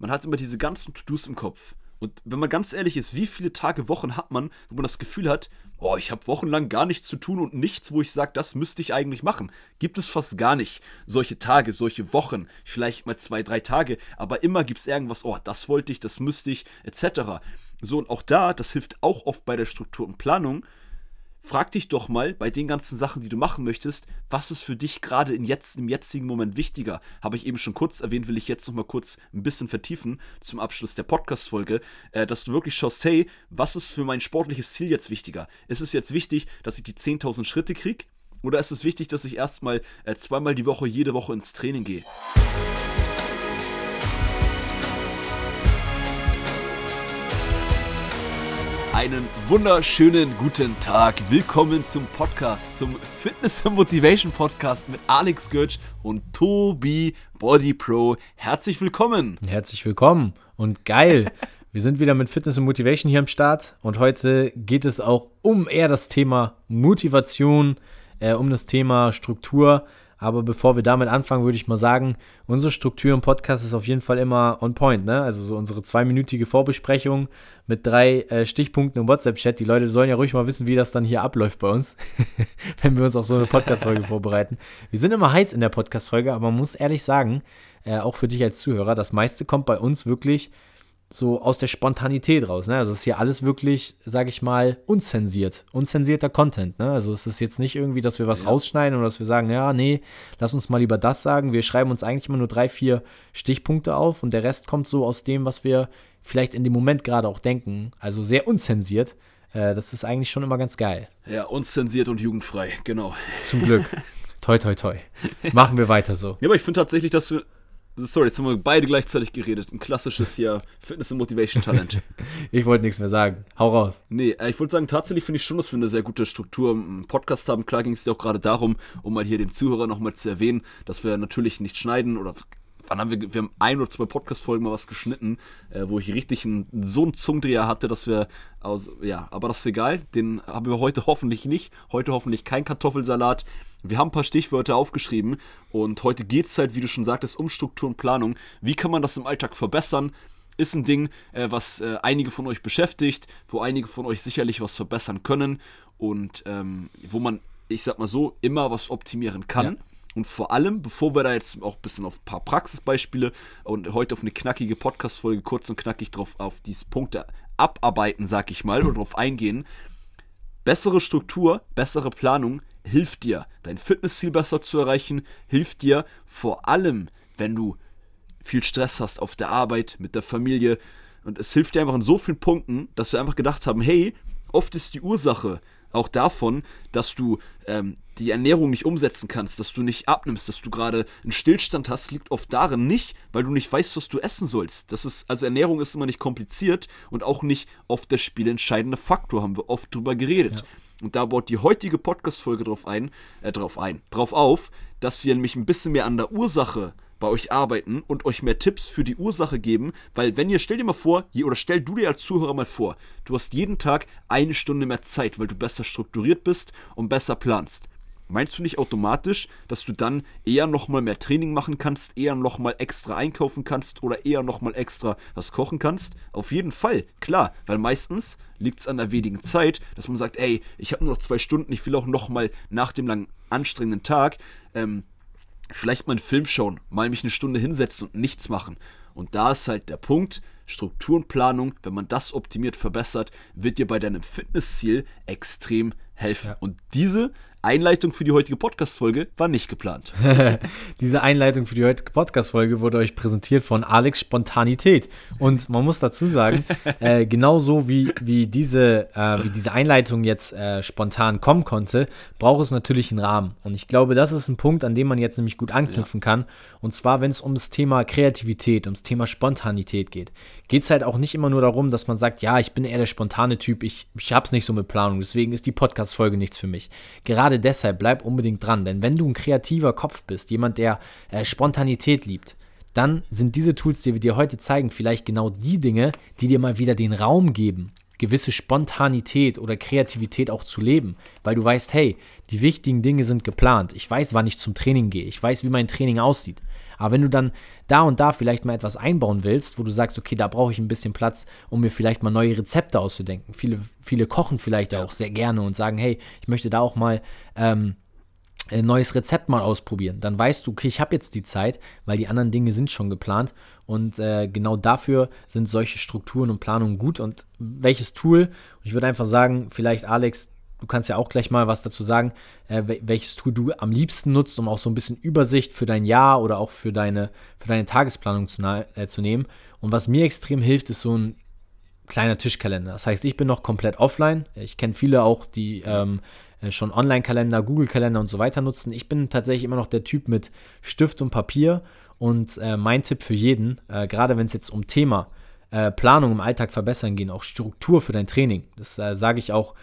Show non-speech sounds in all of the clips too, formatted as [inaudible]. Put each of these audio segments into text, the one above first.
man hat immer diese ganzen To-Dos im Kopf. Und wenn man ganz ehrlich ist, wie viele Tage, Wochen hat man, wo man das Gefühl hat, oh, ich habe wochenlang gar nichts zu tun und nichts, wo ich sage, das müsste ich eigentlich machen. Gibt es fast gar nicht. Solche Tage, solche Wochen, vielleicht mal zwei, drei Tage, aber immer gibt es irgendwas, oh, das wollte ich, das müsste ich, etc. So, und auch da, das hilft auch oft bei der Struktur und Planung, frag dich doch mal bei den ganzen Sachen, die du machen möchtest, was ist für dich gerade in jetzt, im jetzigen Moment wichtiger? Habe ich eben schon kurz erwähnt, will ich jetzt noch mal kurz ein bisschen vertiefen zum Abschluss der Podcast-Folge, äh, dass du wirklich schaust, hey, was ist für mein sportliches Ziel jetzt wichtiger? Ist es jetzt wichtig, dass ich die 10.000 Schritte kriege? Oder ist es wichtig, dass ich erstmal äh, zweimal die Woche, jede Woche ins Training gehe? Einen wunderschönen guten Tag. Willkommen zum Podcast, zum Fitness and Motivation Podcast mit Alex Götsch und Tobi Body Pro. Herzlich willkommen. Herzlich willkommen und geil. Wir sind wieder mit Fitness und Motivation hier am Start und heute geht es auch um eher das Thema Motivation, äh, um das Thema Struktur. Aber bevor wir damit anfangen, würde ich mal sagen, unsere Struktur im Podcast ist auf jeden Fall immer on point. Ne? Also so unsere zweiminütige Vorbesprechung mit drei äh, Stichpunkten im WhatsApp-Chat. Die Leute sollen ja ruhig mal wissen, wie das dann hier abläuft bei uns, [laughs] wenn wir uns auf so eine Podcast-Folge [laughs] vorbereiten. Wir sind immer heiß in der Podcast-Folge, aber man muss ehrlich sagen, äh, auch für dich als Zuhörer, das meiste kommt bei uns wirklich so aus der Spontanität raus. Ne? Also es ist hier alles wirklich, sage ich mal, unzensiert, unzensierter Content. Ne? Also es ist jetzt nicht irgendwie, dass wir was ja. rausschneiden oder dass wir sagen, ja, nee, lass uns mal lieber das sagen. Wir schreiben uns eigentlich immer nur drei, vier Stichpunkte auf und der Rest kommt so aus dem, was wir vielleicht in dem Moment gerade auch denken. Also sehr unzensiert. Äh, das ist eigentlich schon immer ganz geil. Ja, unzensiert und jugendfrei, genau. Zum Glück. [laughs] toi, toi, toi. Machen wir weiter so. Ja, aber ich finde tatsächlich, dass wir Sorry, jetzt haben wir beide gleichzeitig geredet. Ein klassisches hier Fitness- und Motivation-Talent. [laughs] ich wollte nichts mehr sagen. Hau raus. Nee, äh, ich wollte sagen, tatsächlich finde ich schon, dass wir eine sehr gute Struktur im Podcast haben. Klar ging es ja auch gerade darum, um mal hier dem Zuhörer nochmal zu erwähnen, dass wir natürlich nicht schneiden oder wann haben wir, wir haben ein oder zwei Podcast-Folgen mal was geschnitten, äh, wo ich richtig einen, so einen Zungendreher hatte, dass wir, also, ja, aber das ist egal, den haben wir heute hoffentlich nicht. Heute hoffentlich kein Kartoffelsalat. Wir haben ein paar Stichwörter aufgeschrieben und heute geht es halt, wie du schon sagtest, um Struktur und Planung. Wie kann man das im Alltag verbessern? Ist ein Ding, äh, was äh, einige von euch beschäftigt, wo einige von euch sicherlich was verbessern können und ähm, wo man, ich sag mal so, immer was optimieren kann. Ja. Und vor allem, bevor wir da jetzt auch ein bisschen auf ein paar Praxisbeispiele und heute auf eine knackige Podcast-Folge kurz und knackig drauf auf diese Punkte abarbeiten, sag ich mal, oder drauf eingehen, bessere Struktur, bessere Planung hilft dir, dein Fitnessziel besser zu erreichen, hilft dir vor allem, wenn du viel Stress hast auf der Arbeit, mit der Familie. Und es hilft dir einfach in so vielen Punkten, dass wir einfach gedacht haben, hey, oft ist die Ursache auch davon, dass du ähm, die Ernährung nicht umsetzen kannst, dass du nicht abnimmst, dass du gerade einen Stillstand hast, liegt oft darin nicht, weil du nicht weißt, was du essen sollst. Das ist, also Ernährung ist immer nicht kompliziert und auch nicht oft der spielentscheidende Faktor, haben wir oft drüber geredet. Ja. Und da baut die heutige Podcast-Folge drauf ein, äh, drauf ein, drauf auf, dass wir nämlich ein bisschen mehr an der Ursache bei euch arbeiten und euch mehr Tipps für die Ursache geben, weil wenn ihr, stell dir mal vor, oder stell du dir als Zuhörer mal vor, du hast jeden Tag eine Stunde mehr Zeit, weil du besser strukturiert bist und besser planst. Meinst du nicht automatisch, dass du dann eher nochmal mehr Training machen kannst, eher nochmal extra einkaufen kannst oder eher nochmal extra was kochen kannst? Auf jeden Fall, klar, weil meistens liegt es an der wenigen Zeit, dass man sagt, ey, ich habe nur noch zwei Stunden, ich will auch nochmal nach dem langen anstrengenden Tag ähm, vielleicht mal einen Film schauen, mal mich eine Stunde hinsetzen und nichts machen. Und da ist halt der Punkt, Strukturenplanung, wenn man das optimiert, verbessert, wird dir bei deinem Fitnessziel extrem helfen. Ja. Und diese Einleitung für die heutige Podcast-Folge war nicht geplant. [laughs] Diese Einleitung für die heutige Podcast-Folge wurde euch präsentiert von Alex Spontanität. Und man muss dazu sagen, [laughs] äh, genauso wie, wie, diese, äh, wie diese Einleitung jetzt äh, spontan kommen konnte, braucht es natürlich einen Rahmen. Und ich glaube, das ist ein Punkt, an dem man jetzt nämlich gut anknüpfen ja. kann. Und zwar, wenn es um das Thema Kreativität, ums Thema Spontanität geht, geht es halt auch nicht immer nur darum, dass man sagt, ja, ich bin eher der spontane Typ, ich, ich es nicht so mit Planung, deswegen ist die Podcast-Folge nichts für mich. Gerade gerade deshalb bleib unbedingt dran, denn wenn du ein kreativer Kopf bist, jemand, der äh, Spontanität liebt, dann sind diese Tools, die wir dir heute zeigen, vielleicht genau die Dinge, die dir mal wieder den Raum geben, gewisse Spontanität oder Kreativität auch zu leben, weil du weißt, hey, die wichtigen Dinge sind geplant. Ich weiß, wann ich zum Training gehe. Ich weiß, wie mein Training aussieht. Aber wenn du dann da und da vielleicht mal etwas einbauen willst, wo du sagst, okay, da brauche ich ein bisschen Platz, um mir vielleicht mal neue Rezepte auszudenken. Viele, viele kochen vielleicht ja. auch sehr gerne und sagen, hey, ich möchte da auch mal ähm, ein neues Rezept mal ausprobieren. Dann weißt du, okay, ich habe jetzt die Zeit, weil die anderen Dinge sind schon geplant. Und äh, genau dafür sind solche Strukturen und Planungen gut. Und welches Tool, ich würde einfach sagen, vielleicht Alex, du kannst ja auch gleich mal was dazu sagen, äh, welches Tool du am liebsten nutzt, um auch so ein bisschen Übersicht für dein Jahr oder auch für deine, für deine Tagesplanung zu, äh, zu nehmen. Und was mir extrem hilft, ist so ein kleiner Tischkalender. Das heißt, ich bin noch komplett offline. Ich kenne viele auch, die ähm, äh, schon Online-Kalender, Google-Kalender und so weiter nutzen. Ich bin tatsächlich immer noch der Typ mit Stift und Papier. Und äh, mein Tipp für jeden, äh, gerade wenn es jetzt um Thema äh, Planung im Alltag verbessern geht, auch Struktur für dein Training, das sage ich auch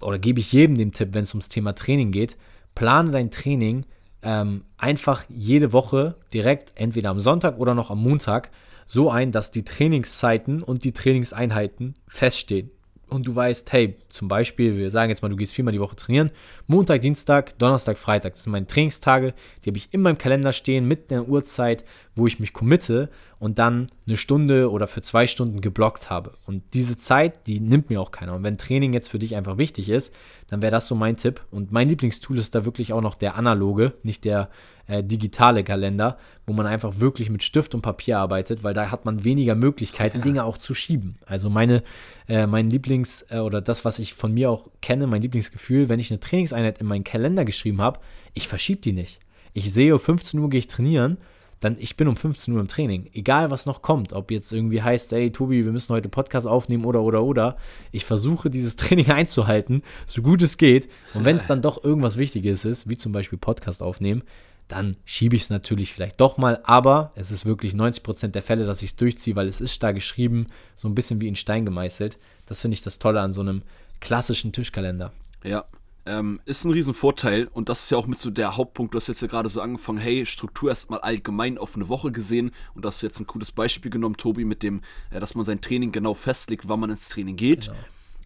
oder gebe ich jedem den Tipp, wenn es ums Thema Training geht, plane dein Training ähm, einfach jede Woche direkt, entweder am Sonntag oder noch am Montag, so ein, dass die Trainingszeiten und die Trainingseinheiten feststehen. Und du weißt, hey, zum Beispiel, wir sagen jetzt mal, du gehst viermal die Woche trainieren, Montag, Dienstag, Donnerstag, Freitag, das sind meine Trainingstage, die habe ich in meinem Kalender stehen mit der Uhrzeit, wo ich mich committe und dann eine Stunde oder für zwei Stunden geblockt habe. Und diese Zeit, die nimmt mir auch keiner. Und wenn Training jetzt für dich einfach wichtig ist, dann wäre das so mein Tipp. Und mein Lieblingstool ist da wirklich auch noch der analoge, nicht der äh, digitale Kalender, wo man einfach wirklich mit Stift und Papier arbeitet, weil da hat man weniger Möglichkeiten, ja. Dinge auch zu schieben. Also meine, äh, mein Lieblings- äh, oder das, was ich von mir auch kenne, mein Lieblingsgefühl, wenn ich eine Trainingseinheit in meinen Kalender geschrieben habe, ich verschiebe die nicht. Ich sehe, 15 Uhr gehe ich trainieren dann ich bin um 15 Uhr im Training. Egal, was noch kommt, ob jetzt irgendwie heißt, ey, Tobi, wir müssen heute Podcast aufnehmen oder, oder, oder. Ich versuche, dieses [laughs] Training einzuhalten, so gut es geht. Und wenn es dann doch irgendwas Wichtiges ist, wie zum Beispiel Podcast aufnehmen, dann schiebe ich es natürlich vielleicht doch mal. Aber es ist wirklich 90% der Fälle, dass ich es durchziehe, weil es ist da geschrieben, so ein bisschen wie in Stein gemeißelt. Das finde ich das Tolle an so einem klassischen Tischkalender. Ja, ähm, ist ein Riesenvorteil und das ist ja auch mit so der Hauptpunkt. Du hast jetzt ja gerade so angefangen, hey, Struktur erstmal allgemein auf eine Woche gesehen und das ist jetzt ein cooles Beispiel genommen, Tobi, mit dem, äh, dass man sein Training genau festlegt, wann man ins Training geht. Genau.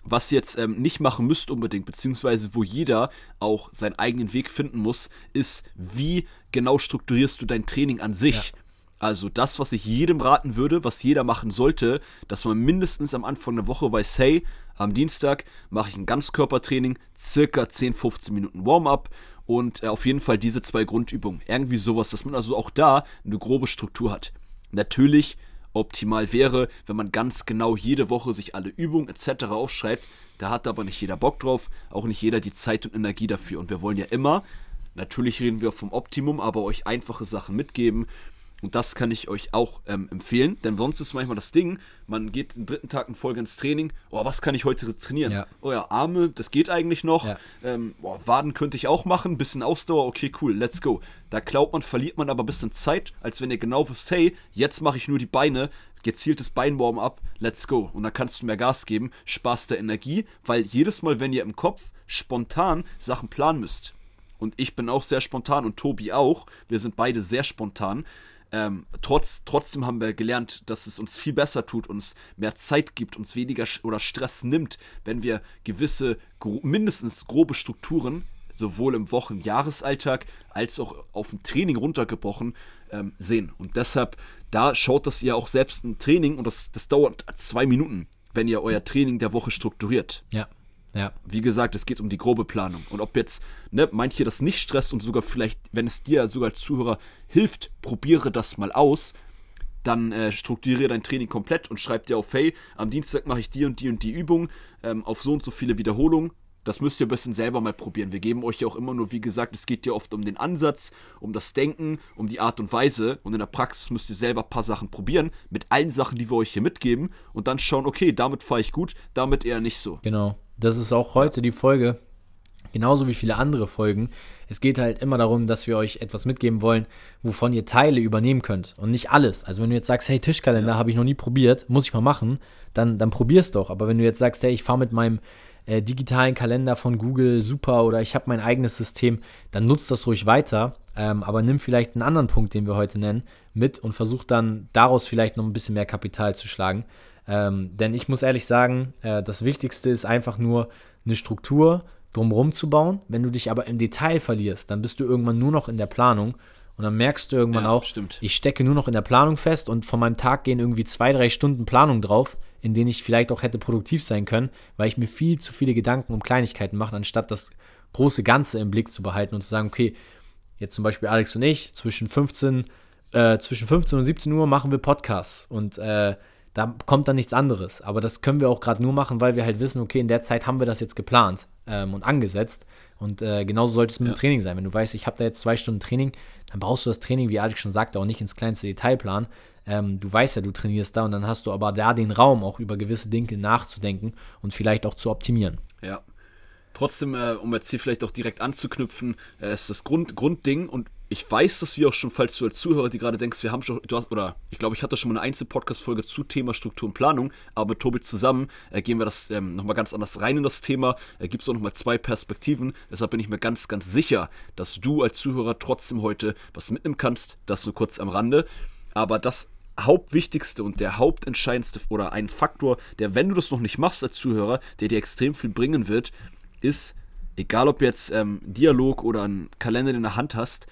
Was ihr jetzt ähm, nicht machen müsst unbedingt, beziehungsweise wo jeder auch seinen eigenen Weg finden muss, ist, wie genau strukturierst du dein Training an sich. Ja. Also das, was ich jedem raten würde, was jeder machen sollte, dass man mindestens am Anfang der Woche weiß, hey, am Dienstag mache ich ein Ganzkörpertraining, circa 10, 15 Minuten Warm-up und äh, auf jeden Fall diese zwei Grundübungen. Irgendwie sowas, dass man also auch da eine grobe Struktur hat. Natürlich optimal wäre, wenn man ganz genau jede Woche sich alle Übungen etc. aufschreibt. Da hat aber nicht jeder Bock drauf, auch nicht jeder die Zeit und Energie dafür. Und wir wollen ja immer, natürlich reden wir vom Optimum, aber euch einfache Sachen mitgeben, und das kann ich euch auch ähm, empfehlen, denn sonst ist manchmal das Ding, man geht den dritten Tag in Folge ins Training, oh, was kann ich heute trainieren? Ja. Oh ja, Arme, das geht eigentlich noch. Ja. Ähm, oh, Waden könnte ich auch machen, bisschen Ausdauer, okay, cool, let's go. Da glaubt man, verliert man aber ein bisschen Zeit, als wenn ihr genau wisst, hey, jetzt mache ich nur die Beine, gezieltes Beinwarm ab, let's go. Und dann kannst du mehr Gas geben, Spaß der Energie, weil jedes Mal, wenn ihr im Kopf spontan Sachen planen müsst, und ich bin auch sehr spontan und Tobi auch, wir sind beide sehr spontan, ähm, trotz, trotzdem haben wir gelernt, dass es uns viel besser tut, uns mehr Zeit gibt, uns weniger oder Stress nimmt, wenn wir gewisse, gro mindestens grobe Strukturen, sowohl im Wochen-, Jahresalltag als auch auf dem Training runtergebrochen, ähm, sehen. Und deshalb, da schaut das ihr auch selbst ein Training und das, das dauert zwei Minuten, wenn ihr euer Training der Woche strukturiert. Ja. Ja. Wie gesagt, es geht um die grobe Planung. Und ob jetzt ne, manche das nicht stresst und sogar vielleicht, wenn es dir sogar als Zuhörer hilft, probiere das mal aus, dann äh, strukturiere dein Training komplett und schreib dir auf, hey, am Dienstag mache ich die und die und die Übung ähm, auf so und so viele Wiederholungen. Das müsst ihr ein bisschen selber mal probieren. Wir geben euch ja auch immer nur, wie gesagt, es geht ja oft um den Ansatz, um das Denken, um die Art und Weise. Und in der Praxis müsst ihr selber ein paar Sachen probieren, mit allen Sachen, die wir euch hier mitgeben. Und dann schauen, okay, damit fahre ich gut, damit eher nicht so. Genau. Das ist auch heute die Folge, genauso wie viele andere Folgen. Es geht halt immer darum, dass wir euch etwas mitgeben wollen, wovon ihr Teile übernehmen könnt und nicht alles. Also wenn du jetzt sagst, hey, Tischkalender ja. habe ich noch nie probiert, muss ich mal machen, dann, dann es doch. Aber wenn du jetzt sagst, hey, ich fahre mit meinem äh, digitalen Kalender von Google super oder ich habe mein eigenes System, dann nutzt das ruhig weiter. Ähm, aber nimm vielleicht einen anderen Punkt, den wir heute nennen, mit und versuch dann daraus vielleicht noch ein bisschen mehr Kapital zu schlagen. Ähm, denn ich muss ehrlich sagen, äh, das Wichtigste ist einfach nur eine Struktur drumherum zu bauen. Wenn du dich aber im Detail verlierst, dann bist du irgendwann nur noch in der Planung Und dann merkst du irgendwann Ja, auch, stimmt. ich stecke nur noch in der Planung fest und von meinem Tag gehen irgendwie zwei, drei Stunden Planung drauf, in denen ich vielleicht auch hätte produktiv sein können, weil ich mir viel zu viele Gedanken um Kleinigkeiten mache, anstatt das große Ganze im Blick zu behalten und zu sagen, okay, jetzt zum Beispiel Alex und ich, zwischen 15, äh, zwischen 15 und 17 Uhr machen wir Podcasts und äh, da kommt dann nichts anderes. Aber das können wir auch gerade nur machen, weil wir halt wissen, okay, in der Zeit haben wir das jetzt geplant ähm, und angesetzt. Und äh, genauso sollte es mit dem Ja. Training sein. Wenn du weißt, ich habe da jetzt zwei Stunden Training, dann brauchst du das Training, wie Alex schon sagte, auch nicht ins kleinste Detail planen. Ähm, du weißt ja, du trainierst da und dann hast du aber da den Raum, auch über gewisse Dinge nachzudenken und vielleicht auch zu optimieren. Ja. Trotzdem, äh, um jetzt hier vielleicht auch direkt anzuknüpfen, äh, ist das Grund, Grundding und ich weiß, dass wir auch schon, falls du als Zuhörer die gerade denkst, wir haben schon, du hast, oder ich glaube, ich hatte schon mal eine Einzel-Podcast-Folge zu Thema Struktur und Planung, aber mit Tobi zusammen äh, gehen wir das ähm, nochmal ganz anders rein in das Thema, äh, gibt es auch nochmal zwei Perspektiven, deshalb bin ich mir ganz, ganz sicher, dass du als Zuhörer trotzdem heute was mitnehmen kannst, das nur kurz am Rande, aber das Hauptwichtigste und der hauptentscheidendste oder ein Faktor, der, wenn du das noch nicht machst als Zuhörer, der dir extrem viel bringen wird, ist, egal ob jetzt ähm, Dialog oder einen Kalender in der Hand hast,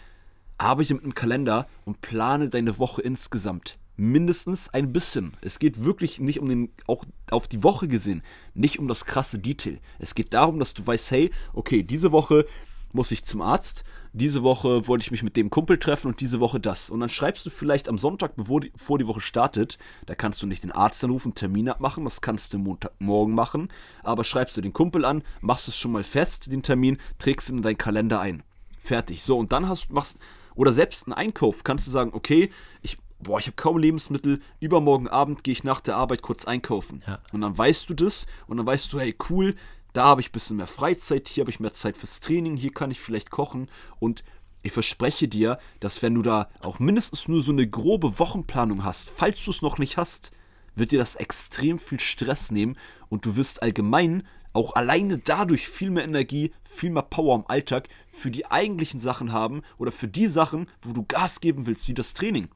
arbeite mit einem Kalender und plane deine Woche insgesamt. Mindestens ein bisschen. Es geht wirklich nicht um den, auch auf die Woche gesehen, nicht um das krasse Detail. Es geht darum, dass du weißt, hey, okay, diese Woche muss ich zum Arzt, diese Woche wollte ich mich mit dem Kumpel treffen und diese Woche das. Und dann schreibst du vielleicht am Sonntag, bevor die, bevor die Woche startet, da kannst du nicht den Arzt anrufen, Termin abmachen, das kannst du Montagmorgen machen, aber schreibst du den Kumpel an, machst es schon mal fest, den Termin, trägst ihn in deinen Kalender ein. Fertig. So, und dann hast machst, oder selbst einen Einkauf, kannst du sagen, okay, ich, boah, ich habe kaum Lebensmittel, übermorgen Abend gehe ich nach der Arbeit kurz einkaufen. Ja. Und dann weißt du das und dann weißt du, hey, cool, da habe ich ein bisschen mehr Freizeit, hier habe ich mehr Zeit fürs Training, hier kann ich vielleicht kochen und ich verspreche dir, dass wenn du da auch mindestens nur so eine grobe Wochenplanung hast, falls du es noch nicht hast, wird dir das extrem viel Stress nehmen und du wirst allgemein auch alleine dadurch viel mehr Energie, viel mehr Power im Alltag für die eigentlichen Sachen haben oder für die Sachen, wo du Gas geben willst, wie das Training.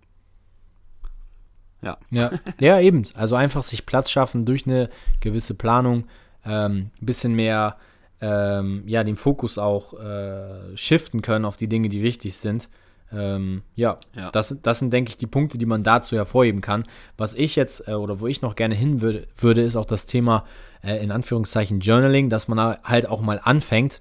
Ja. Ja, [laughs] ja, eben. Also einfach sich Platz schaffen durch eine gewisse Planung, ähm, ein bisschen mehr ähm, ja, den Fokus auch äh, shiften können auf die Dinge, die wichtig sind. Ähm, ja, Ja. Das, das sind, denke ich, die Punkte, die man dazu hervorheben kann. Was ich jetzt äh, oder wo ich noch gerne hin würde, würde ist auch das Thema äh, in Anführungszeichen Journaling, dass man halt auch mal anfängt,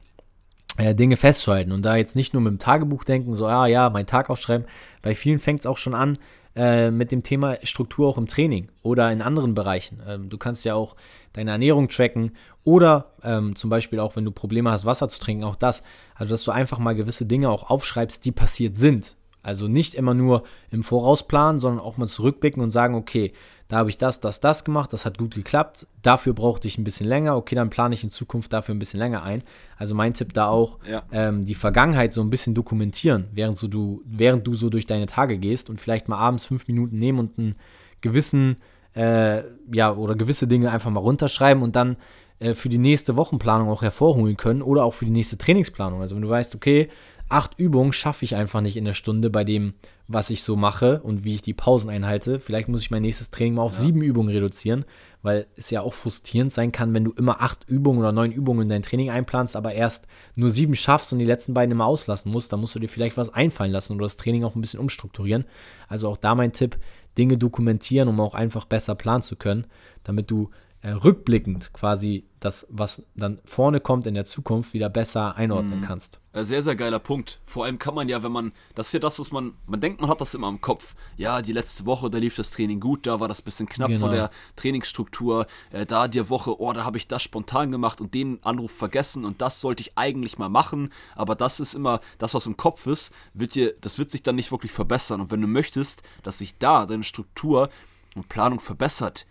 äh, Dinge festzuhalten und da jetzt nicht nur mit dem Tagebuch denken, so, ah ja, mein Tag aufschreiben. Bei vielen fängt es auch schon an äh, mit dem Thema Struktur auch im Training oder in anderen Bereichen. Ähm, du kannst ja auch deine Ernährung tracken oder ähm, zum Beispiel auch, wenn du Probleme hast, Wasser zu trinken, auch das. Also, dass du einfach mal gewisse Dinge auch aufschreibst, die passiert sind. Also nicht immer nur im Voraus planen, sondern auch mal zurückblicken und sagen, okay, da habe ich das, das, das gemacht, das hat gut geklappt, dafür brauchte ich ein bisschen länger, okay, dann plane ich in Zukunft dafür ein bisschen länger ein. Also mein Tipp da auch, Ja. ähm, die Vergangenheit so ein bisschen dokumentieren, während, so du, während du so durch deine Tage gehst und vielleicht mal abends fünf Minuten nehmen und einen gewissen, äh, ja, oder gewisse Dinge einfach mal runterschreiben und dann äh, für die nächste Wochenplanung auch hervorholen können oder auch für die nächste Trainingsplanung. Also wenn du weißt, okay, acht Übungen schaffe ich einfach nicht in der Stunde bei dem, was ich so mache und wie ich die Pausen einhalte. Vielleicht muss ich mein nächstes Training mal auf sieben Übungen reduzieren, weil es ja auch frustrierend sein kann, wenn du immer acht Übungen oder neun Übungen in dein Training einplanst, aber erst nur sieben schaffst und die letzten beiden immer auslassen musst. Da musst du dir vielleicht was einfallen lassen oder das Training auch ein bisschen umstrukturieren. Also auch da mein Tipp, Dinge dokumentieren, um auch einfach besser planen zu können, damit du äh, rückblickend quasi das, was dann vorne kommt in der Zukunft, wieder besser einordnen kannst. Äh, Sehr, sehr geiler Punkt. Vor allem kann man ja, wenn man, das ist ja das, was man, man denkt, man hat das immer im Kopf. Ja, die letzte Woche, da lief das Training gut, da war das bisschen knapp Genau. von der Trainingsstruktur. Äh, da die Woche, oh, da habe ich das spontan gemacht und den Anruf vergessen und das sollte ich eigentlich mal machen. Aber das ist immer, das, was im Kopf ist, wird dir, das wird sich dann nicht wirklich verbessern. Und wenn du möchtest, dass sich da deine Struktur und Planung verbessert,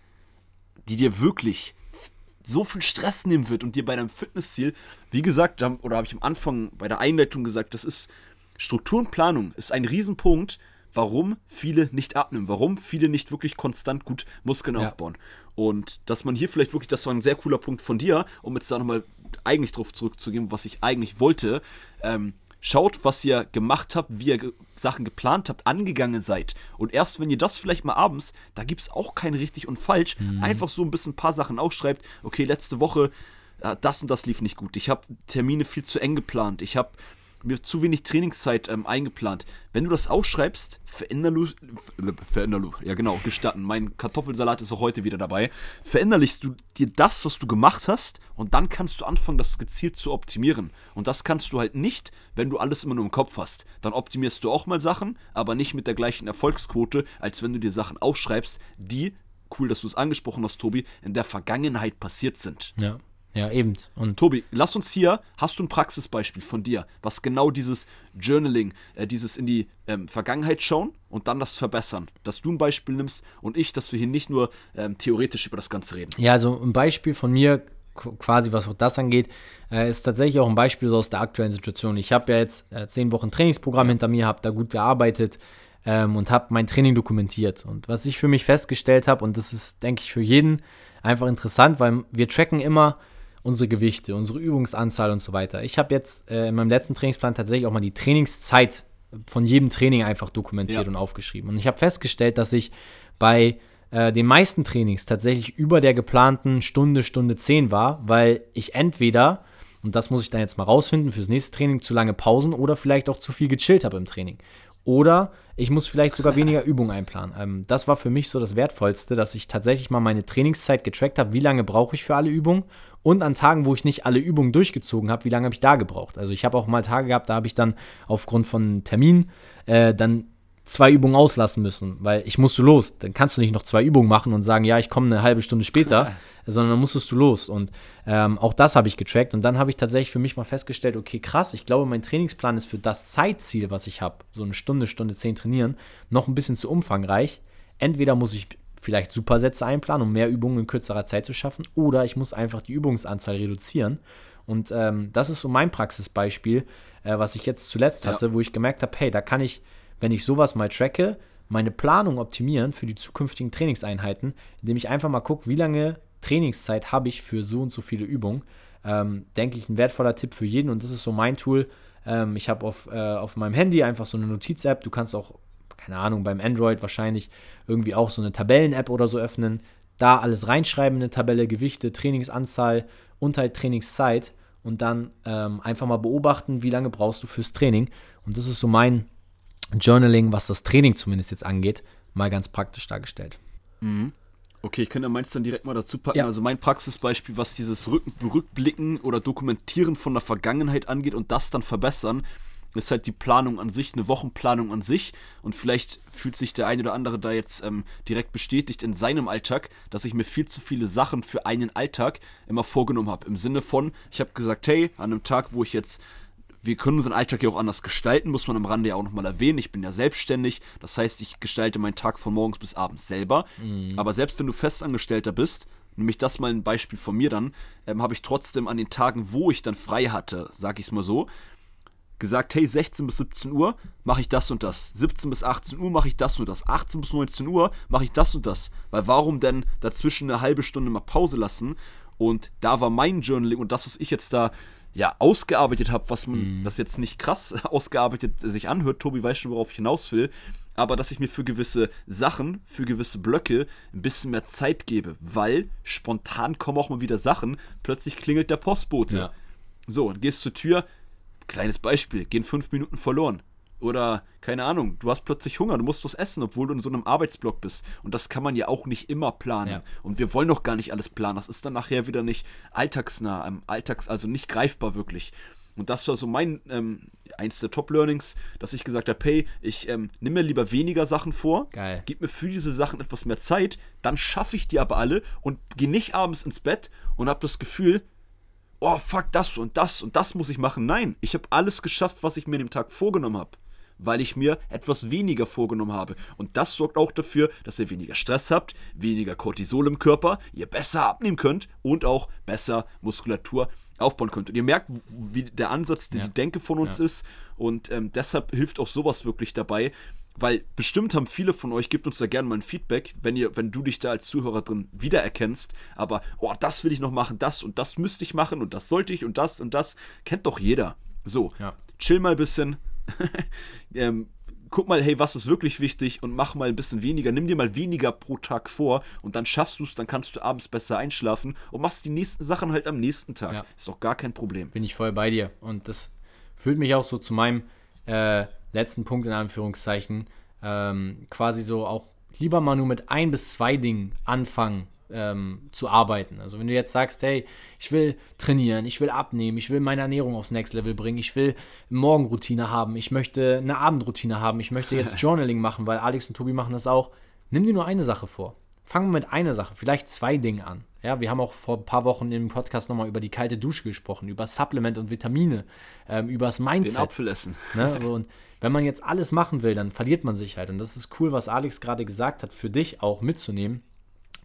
die dir wirklich so viel Stress nehmen wird und dir bei deinem Fitnessziel, wie gesagt, oder habe ich am Anfang bei der Einleitung gesagt, das ist Struktur und Planung ist ein Riesenpunkt, warum viele nicht abnehmen, warum viele nicht wirklich konstant gut Muskeln Ja. aufbauen. Und dass man hier vielleicht wirklich, das war ein sehr cooler Punkt von dir, um jetzt da nochmal eigentlich drauf zurückzugehen, was ich eigentlich wollte. Ähm, schaut, was ihr gemacht habt, wie ihr ge Sachen geplant habt, angegangen seid. Und erst wenn ihr das vielleicht mal abends, da gibt es auch kein richtig und falsch, einfach so ein bisschen ein paar Sachen aufschreibt, okay, letzte Woche, äh, das und das lief nicht gut. Ich habe Termine viel zu eng geplant. Ich habe mir zu wenig Trainingszeit ähm, eingeplant. Wenn du das aufschreibst, verinnerlich, verinnerlich, ja genau, gestatten, mein Kartoffelsalat ist auch heute wieder dabei, verinnerlichst du dir das, was du gemacht hast und dann kannst du anfangen, das gezielt zu optimieren. Und das kannst du halt nicht, wenn du alles immer nur im Kopf hast. Dann optimierst du auch mal Sachen, aber nicht mit der gleichen Erfolgsquote, als wenn du dir Sachen aufschreibst, die, cool, dass du es angesprochen hast, Tobi, in der Vergangenheit passiert sind. Ja. Ja, eben. Und Tobi, lass uns hier, hast du ein Praxisbeispiel von dir, was genau dieses Journaling, äh, dieses in die ähm, Vergangenheit schauen und dann das verbessern, dass du ein Beispiel nimmst und ich, dass wir hier nicht nur ähm, theoretisch über das Ganze reden. Ja, also ein Beispiel von mir, quasi was auch das angeht, äh, ist tatsächlich auch ein Beispiel so aus der aktuellen Situation. Ich habe ja jetzt äh, zehn Wochen Trainingsprogramm hinter mir, habe da gut gearbeitet ähm, und habe mein Training dokumentiert. Und was ich für mich festgestellt habe, und das ist, denke ich, für jeden einfach interessant, weil wir tracken immer, unsere Gewichte, unsere Übungsanzahl und so weiter. Ich habe jetzt äh, in meinem letzten Trainingsplan tatsächlich auch mal die Trainingszeit von jedem Training einfach dokumentiert ja. und aufgeschrieben. Und ich habe festgestellt, dass ich bei äh, den meisten Trainings tatsächlich über der geplanten Stunde, Stunde 10 war, weil ich entweder, und das muss ich dann jetzt mal rausfinden, fürs nächste Training zu lange Pausen oder vielleicht auch zu viel gechillt habe im Training. Oder ich muss vielleicht sogar weniger [laughs] Übungen einplanen. Ähm, das war für mich so das Wertvollste, dass ich tatsächlich mal meine Trainingszeit getrackt habe, wie lange brauche ich für alle Übungen. Und an Tagen, wo ich nicht alle Übungen durchgezogen habe, wie lange habe ich da gebraucht. Also ich habe auch mal Tage gehabt, da habe ich dann aufgrund von Termin äh, dann zwei Übungen auslassen müssen, weil ich musste los. Dann kannst du nicht noch zwei Übungen machen und sagen, ja, ich komme eine halbe Stunde später, [laughs] sondern dann musstest du los. Und ähm, auch das habe ich getrackt. Und dann habe ich tatsächlich für mich mal festgestellt, okay, krass, ich glaube, mein Trainingsplan ist für das Zeitziel, was ich habe, so eine Stunde, Stunde zehn trainieren, noch ein bisschen zu umfangreich. Entweder muss ich vielleicht Supersätze einplanen, um mehr Übungen in kürzerer Zeit zu schaffen, oder ich muss einfach die Übungsanzahl reduzieren. Und ähm, das ist so mein Praxisbeispiel, äh, was ich jetzt zuletzt hatte, ja. wo ich gemerkt habe, hey, da kann ich wenn ich sowas mal tracke, meine Planung optimieren für die zukünftigen Trainingseinheiten, indem ich einfach mal gucke, wie lange Trainingszeit habe ich für so und so viele Übungen. Ähm, denke ich, ein wertvoller Tipp für jeden und das ist so mein Tool. Ähm, ich habe auf, äh, auf meinem Handy einfach so eine Notiz-App. Du kannst auch, keine Ahnung, beim Android wahrscheinlich irgendwie auch so eine Tabellen-App oder so öffnen. Da alles reinschreiben, eine Tabelle, Gewichte, Trainingsanzahl und halt Trainingszeit und dann ähm, einfach mal beobachten, wie lange brauchst du fürs Training. Und das ist so mein Journaling, was das Training zumindest jetzt angeht, mal ganz praktisch dargestellt. Mhm. Okay, ich könnte meins dann direkt mal dazu packen. Ja. Also mein Praxisbeispiel, was dieses Rückblicken oder Dokumentieren von der Vergangenheit angeht und das dann verbessern, ist halt die Planung an sich, eine Wochenplanung an sich. Und vielleicht fühlt sich der eine oder andere da jetzt ähm, direkt bestätigt in seinem Alltag, dass ich mir viel zu viele Sachen für einen Alltag immer vorgenommen habe. Im Sinne von, ich habe gesagt, hey, an einem Tag, wo ich jetzt wir können unseren Alltag ja auch anders gestalten, muss man am Rande ja auch nochmal erwähnen. Ich bin ja selbstständig, das heißt, ich gestalte meinen Tag von morgens bis abends selber. Mhm. Aber selbst wenn du Festangestellter bist, nämlich das mal ein Beispiel von mir dann, ähm, habe ich trotzdem an den Tagen, wo ich dann frei hatte, sag ich es mal so, gesagt, hey, 16 bis 17 Uhr mache ich das und das. 17 bis 18 Uhr mache ich das und das. 18 bis 19 Uhr mache ich das und das. Weil warum denn dazwischen eine halbe Stunde mal Pause lassen? Und da war mein Journaling und das, was ich jetzt da ja, ausgearbeitet habe, was man, mhm. das jetzt nicht krass [laughs] ausgearbeitet sich anhört. Tobi weiß schon, worauf ich hinaus will. Aber dass ich mir für gewisse Sachen, für gewisse Blöcke ein bisschen mehr Zeit gebe, weil spontan kommen auch mal wieder Sachen. Plötzlich klingelt der Postbote. Ja. So, und gehst zur Tür. Kleines Beispiel, gehen fünf Minuten verloren. Oder, keine Ahnung, du hast plötzlich Hunger, du musst was essen, obwohl du in so einem Arbeitsblock bist. Und das kann man ja auch nicht immer planen. Ja. Und wir wollen doch gar nicht alles planen. Das ist dann nachher wieder nicht alltagsnah, Alltags, also nicht greifbar wirklich. Und das war so mein, ähm, eins der Top-Learnings, dass ich gesagt habe, hey, ich ähm, nehme mir lieber weniger Sachen vor, Geil. gib mir für diese Sachen etwas mehr Zeit, dann schaffe ich die aber alle und gehe nicht abends ins Bett und habe das Gefühl, oh fuck, das und das und das muss ich machen. Nein, ich habe alles geschafft, was ich mir an dem Tag vorgenommen habe weil ich mir etwas weniger vorgenommen habe. Und das sorgt auch dafür, dass ihr weniger Stress habt, weniger Cortisol im Körper, ihr besser abnehmen könnt und auch besser Muskulatur aufbauen könnt. Und ihr merkt, wie der Ansatz, die, ja. die Denke von uns ja. ist. Und ähm, deshalb hilft auch sowas wirklich dabei. Weil bestimmt haben viele von euch, gebt uns da gerne mal ein Feedback, wenn ihr, wenn du dich da als Zuhörer drin wiedererkennst. Aber, oh, das will ich noch machen, das und das müsste ich machen und das sollte ich und das und das. Kennt doch jeder. So, ja. chill mal ein bisschen, [laughs] ähm, guck mal, hey, was ist wirklich wichtig und mach mal ein bisschen weniger. Nimm dir mal weniger pro Tag vor und dann schaffst du es, dann kannst du abends besser einschlafen und machst die nächsten Sachen halt am nächsten Tag. Ja. Ist doch gar kein Problem. Bin ich voll bei dir. Und das führt mich auch so zu meinem äh, letzten Punkt in Anführungszeichen. Ähm, quasi so auch lieber mal nur mit ein bis zwei Dingen anfangen ähm, zu arbeiten. Also wenn du jetzt sagst, hey, ich will trainieren, ich will abnehmen, ich will meine Ernährung aufs Next Level bringen, ich will Morgenroutine haben, ich möchte eine Abendroutine haben, ich möchte jetzt [laughs] Journaling machen, weil Alex und Tobi machen das auch. Nimm dir nur eine Sache vor. Fangen wir mit einer Sache, vielleicht zwei Dingen an. Ja, wir haben auch vor ein paar Wochen im Podcast nochmal über die kalte Dusche gesprochen, über Supplement und Vitamine, ähm, über das Mindset. Den Apfel essen. Ne, so, und wenn man jetzt alles machen will, dann verliert man sich halt. Und das ist cool, was Alex gerade gesagt hat, für dich auch mitzunehmen,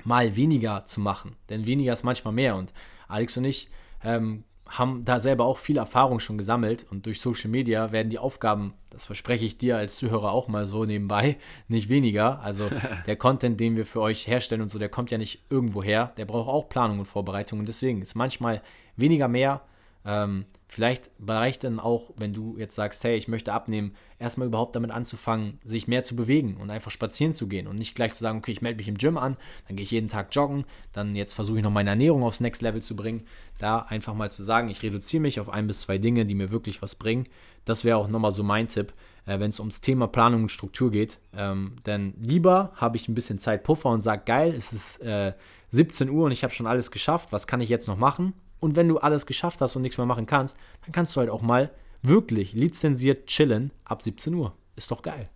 mal weniger zu machen. Denn weniger ist manchmal mehr. Und Alex und ich ähm, haben da selber auch viel Erfahrung schon gesammelt und durch Social Media werden die Aufgaben, das verspreche ich dir als Zuhörer auch mal so nebenbei, nicht weniger. Also [laughs] der Content, den wir für euch herstellen und so, der kommt ja nicht irgendwo her. Der braucht auch Planung und Vorbereitung und deswegen ist manchmal weniger mehr. Ähm, vielleicht reicht dann auch, wenn du jetzt sagst, hey, ich möchte abnehmen, erstmal überhaupt damit anzufangen, sich mehr zu bewegen und einfach spazieren zu gehen und nicht gleich zu sagen, okay, ich melde mich im Gym an, dann gehe ich jeden Tag joggen, dann jetzt versuche ich noch meine Ernährung aufs Next Level zu bringen. Da einfach mal zu sagen, ich reduziere mich auf ein bis zwei Dinge, die mir wirklich was bringen. Das wäre auch nochmal so mein Tipp, äh, wenn es ums Thema Planung und Struktur geht. Ähm, denn lieber habe ich ein bisschen Zeit Puffer und sage, geil, es ist äh, 17 Uhr und ich habe schon alles geschafft, was kann ich jetzt noch machen? Und wenn du alles geschafft hast und nichts mehr machen kannst, dann kannst du halt auch mal wirklich lizenziert chillen ab 17 Uhr. Ist doch geil.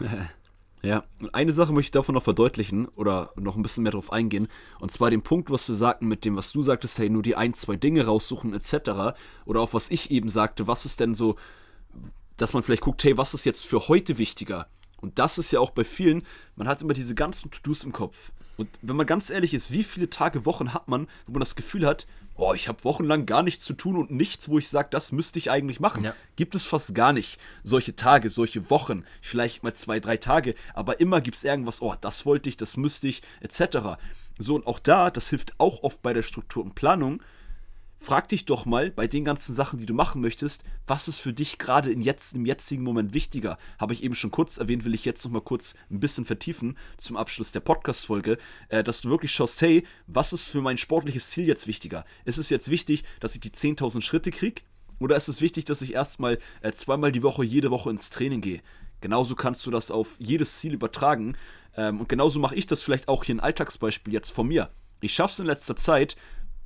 [laughs] Ja, und eine Sache möchte ich davon noch verdeutlichen oder noch ein bisschen mehr drauf eingehen. Und zwar den Punkt, was du sagten mit dem, was du sagtest, hey, nur die ein, zwei Dinge raussuchen etc. Oder auch was ich eben sagte, was ist denn so, dass man vielleicht guckt, hey, was ist jetzt für heute wichtiger? Und das ist ja auch bei vielen, man hat immer diese ganzen To-Dos im Kopf. Und wenn man ganz ehrlich ist, wie viele Tage, Wochen hat man, wo man das Gefühl hat, oh, ich habe wochenlang gar nichts zu tun und nichts, wo ich sage, das müsste ich eigentlich machen. Ja. Gibt es fast gar nicht. Solche Tage, solche Wochen, vielleicht mal zwei, drei Tage, aber immer gibt es irgendwas, oh, das wollte ich, das müsste ich, etc. So, und auch da, das hilft auch oft bei der Struktur und Planung, frag dich doch mal bei den ganzen Sachen, die du machen möchtest, was ist für dich gerade jetzt, im jetzigen Moment wichtiger? Habe ich eben schon kurz erwähnt, will ich jetzt noch mal kurz ein bisschen vertiefen zum Abschluss der Podcast-Folge, äh, dass du wirklich schaust, hey, was ist für mein sportliches Ziel jetzt wichtiger? Ist es jetzt wichtig, dass ich die 10.000 Schritte kriege? Oder ist es wichtig, dass ich erstmal äh, zweimal die Woche, jede Woche ins Training gehe? Genauso kannst du das auf jedes Ziel übertragen. Ähm, und genauso mache ich das vielleicht auch hier ein Alltagsbeispiel jetzt von mir. Ich schaffe es in letzter Zeit,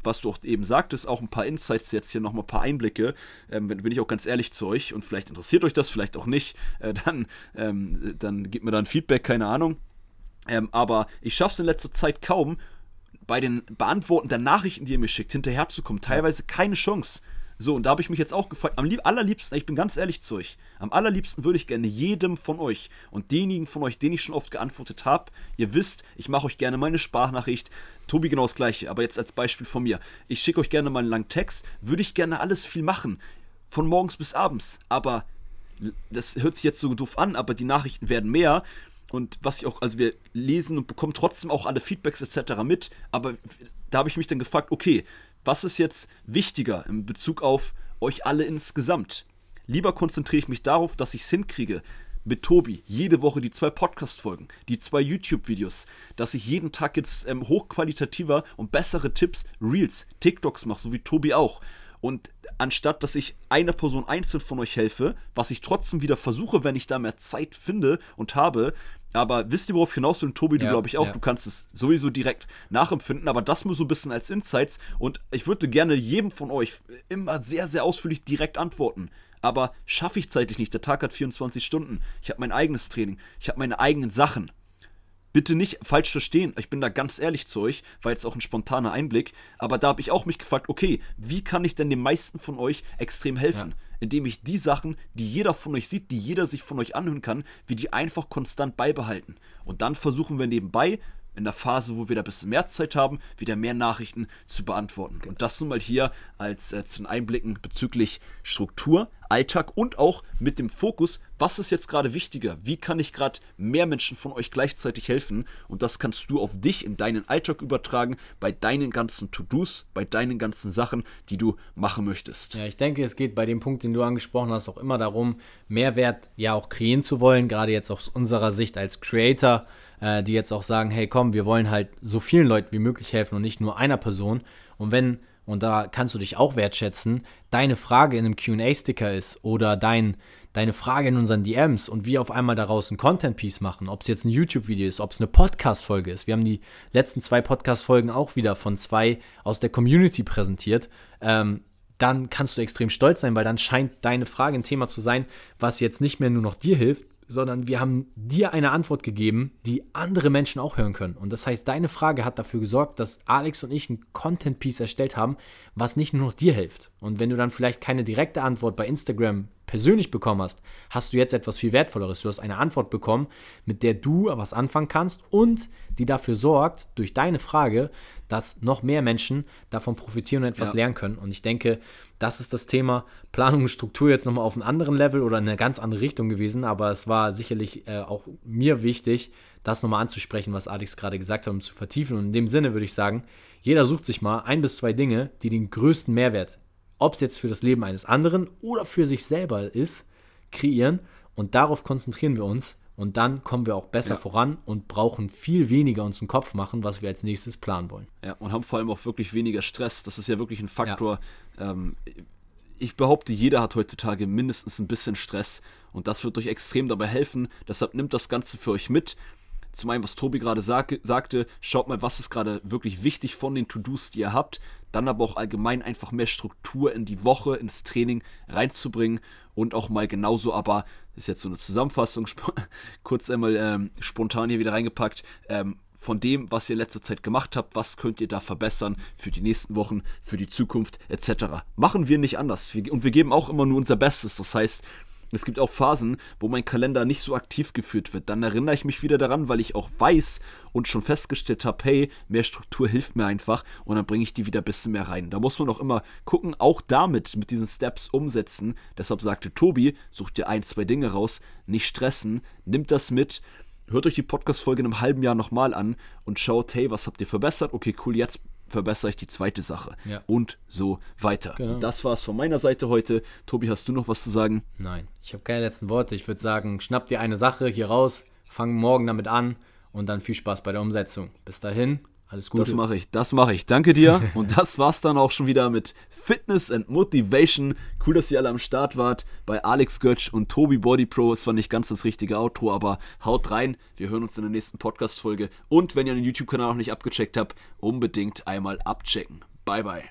was du auch eben sagtest, auch ein paar Insights jetzt hier nochmal ein paar Einblicke. Ähm, bin ich auch ganz ehrlich zu euch und vielleicht interessiert euch das, vielleicht auch nicht. Äh, dann, ähm, dann gebt mir da ein Feedback, keine Ahnung. Ähm, aber ich schaffe es in letzter Zeit kaum, bei den Beantworten der Nachrichten, die ihr mir schickt, hinterherzukommen. Teilweise keine Chance. So, und da habe ich mich jetzt auch gefragt, am allerliebsten, ich bin ganz ehrlich zu euch, am allerliebsten würde ich gerne jedem von euch und denjenigen von euch, denen ich schon oft geantwortet habe, ihr wisst, ich mache euch gerne meine Sprachnachricht, Tobi genau das gleiche, aber jetzt als Beispiel von mir. Ich schicke euch gerne mal einen langen Text, würde ich gerne alles viel machen, von morgens bis abends, aber das hört sich jetzt so doof an, aber die Nachrichten werden mehr und was ich auch, also wir lesen und bekommen trotzdem auch alle Feedbacks etc. mit, aber da habe ich mich dann gefragt, okay, was ist jetzt wichtiger in Bezug auf euch alle insgesamt? Lieber konzentriere ich mich darauf, dass ich es hinkriege, mit Tobi jede Woche die zwei Podcast-Folgen, die zwei YouTube-Videos, dass ich jeden Tag jetzt ähm, hochqualitativer und bessere Tipps, Reels, TikToks mache, so wie Tobi auch. Und anstatt dass ich einer Person einzeln von euch helfe, was ich trotzdem wieder versuche, wenn ich da mehr Zeit finde und habe, aber wisst ihr, worauf hinaus will? Und Tobi, du glaube ich auch, ja. du kannst es sowieso direkt nachempfinden, aber das nur so ein bisschen als Insights. Und ich würde gerne jedem von euch immer sehr, sehr ausführlich direkt antworten. Aber schaffe ich zeitlich nicht. Der Tag hat 24 Stunden. Ich habe mein eigenes Training. Ich habe meine eigenen Sachen bitte nicht falsch verstehen. Ich bin da ganz ehrlich zu euch, war jetzt auch ein spontaner Einblick. Aber da habe ich auch mich gefragt, okay, wie kann ich denn den meisten von euch extrem helfen? Ja. Indem ich die Sachen, die jeder von euch sieht, die jeder sich von euch anhören kann, wie die einfach konstant beibehalten. Und dann versuchen wir nebenbei in der Phase, wo wir da ein bisschen mehr Zeit haben, wieder mehr Nachrichten zu beantworten. Und das nun mal hier als äh, zu den Einblicken bezüglich Struktur, Alltag und auch mit dem Fokus, was ist jetzt gerade wichtiger? Wie kann ich gerade mehr Menschen von euch gleichzeitig helfen? Und das kannst du auf dich in deinen Alltag übertragen, bei deinen ganzen To-Dos, bei deinen ganzen Sachen, die du machen möchtest. Ja, ich denke, es geht bei dem Punkt, den du angesprochen hast, auch immer darum, Mehrwert ja auch kreieren zu wollen, gerade jetzt aus unserer Sicht als Creator äh, die jetzt auch sagen, hey komm, wir wollen halt so vielen Leuten wie möglich helfen und nicht nur einer Person. Und wenn und da kannst du dich auch wertschätzen, deine Frage in einem QA-Sticker ist oder dein, deine Frage in unseren DMs und wir auf einmal daraus ein Content-Piece machen, ob es jetzt ein YouTube-Video ist, ob es eine Podcast-Folge ist. Wir haben die letzten zwei Podcast-Folgen auch wieder von zwei aus der Community präsentiert. Ähm, dann kannst du extrem stolz sein, weil dann scheint deine Frage ein Thema zu sein, was jetzt nicht mehr nur noch dir hilft, sondern wir haben dir eine Antwort gegeben, die andere Menschen auch hören können. Und das heißt, deine Frage hat dafür gesorgt, dass Alex und ich ein Content-Piece erstellt haben, was nicht nur noch dir hilft. Und wenn du dann vielleicht keine direkte Antwort bei Instagram persönlich bekommen hast, hast du jetzt etwas viel Wertvolleres. Du hast eine Antwort bekommen, mit der du was anfangen kannst und die dafür sorgt, durch deine Frage, dass noch mehr Menschen davon profitieren und etwas ja. lernen können. Und ich denke, das ist das Thema Planung und Struktur jetzt nochmal auf einem anderen Level oder in eine ganz andere Richtung gewesen. Aber es war sicherlich äh, auch mir wichtig, das nochmal anzusprechen, was Alex gerade gesagt hat, um zu vertiefen. Und in dem Sinne würde ich sagen, jeder sucht sich mal ein bis zwei Dinge, die den größten Mehrwert ob es jetzt für das Leben eines anderen oder für sich selber ist, kreieren und darauf konzentrieren wir uns und dann kommen wir auch besser ja. voran und brauchen viel weniger uns einen Kopf machen, was wir als nächstes planen wollen. Ja, und haben vor allem auch wirklich weniger Stress. Das ist ja wirklich ein Faktor. Ja. Ähm, ich behaupte, jeder hat heutzutage mindestens ein bisschen Stress und das wird euch extrem dabei helfen. Deshalb nimmt das Ganze für euch mit zum einen, was Tobi gerade sag, sagte, schaut mal, was ist gerade wirklich wichtig von den To-Dos, die ihr habt. Dann aber auch allgemein einfach mehr Struktur in die Woche, ins Training reinzubringen und auch mal genauso, aber ist jetzt so eine Zusammenfassung, [laughs] kurz einmal ähm, spontan hier wieder reingepackt. Ähm, von dem, was ihr letzte Zeit gemacht habt, was könnt ihr da verbessern für die nächsten Wochen, für die Zukunft etc. Machen wir nicht anders. und wir geben auch immer nur unser Bestes. Das heißt, es gibt auch Phasen, wo mein Kalender nicht so aktiv geführt wird. Dann erinnere ich mich wieder daran, weil ich auch weiß und schon festgestellt habe, hey, mehr Struktur hilft mir einfach und dann bringe ich die wieder ein bisschen mehr rein. Da muss man auch immer gucken, auch damit, mit diesen Steps umsetzen. Deshalb sagte Tobi, such dir ein, zwei Dinge raus, nicht stressen, nimmt das mit. Hört euch die Podcast-Folge in einem halben Jahr nochmal an und schaut, hey, was habt ihr verbessert? Okay, cool, jetzt verbessere ich die zweite Sache. Ja. Und so weiter. Genau. Das war es von meiner Seite heute. Tobi, hast du noch was zu sagen? Nein, ich habe keine letzten Worte. Ich würde sagen, schnapp dir eine Sache hier raus, fang morgen damit an und dann viel Spaß bei der Umsetzung. Bis dahin, alles Gute. Das mache ich, das mache ich. Danke dir. Und das war's dann auch schon wieder mit Fitness and Motivation. Cool, dass ihr alle am Start wart bei Alex Götsch und Tobi Body Pro. Es war nicht ganz das richtige Outro, aber haut rein. Wir hören uns in der nächsten Podcast-Folge. Und wenn ihr den YouTube-Kanal noch nicht abgecheckt habt, unbedingt einmal abchecken. Bye, bye.